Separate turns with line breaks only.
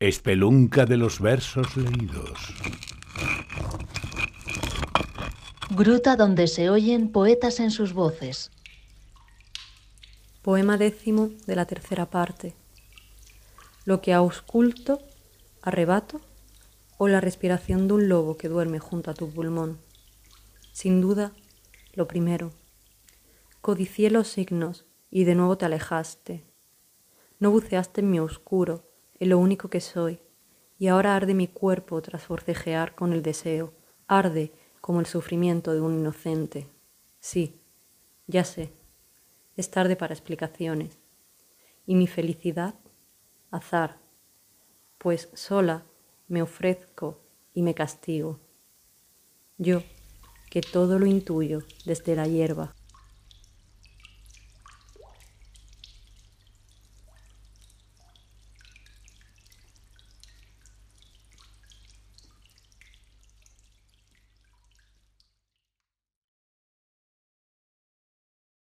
Espelunca de los versos leídos.
Gruta donde se oyen poetas en sus voces.
Poema décimo de la tercera parte. Lo que ausculto, arrebato, o la respiración de un lobo que duerme junto a tu pulmón. Sin duda, lo primero. Codicié los signos y de nuevo te alejaste. No buceaste en mi oscuro, en lo único que soy, y ahora arde mi cuerpo tras forcejear con el deseo, arde como el sufrimiento de un inocente. Sí, ya sé, es tarde para explicaciones. Y mi felicidad, azar, pues sola me ofrezco y me castigo. Yo, que todo lo intuyo desde la hierba.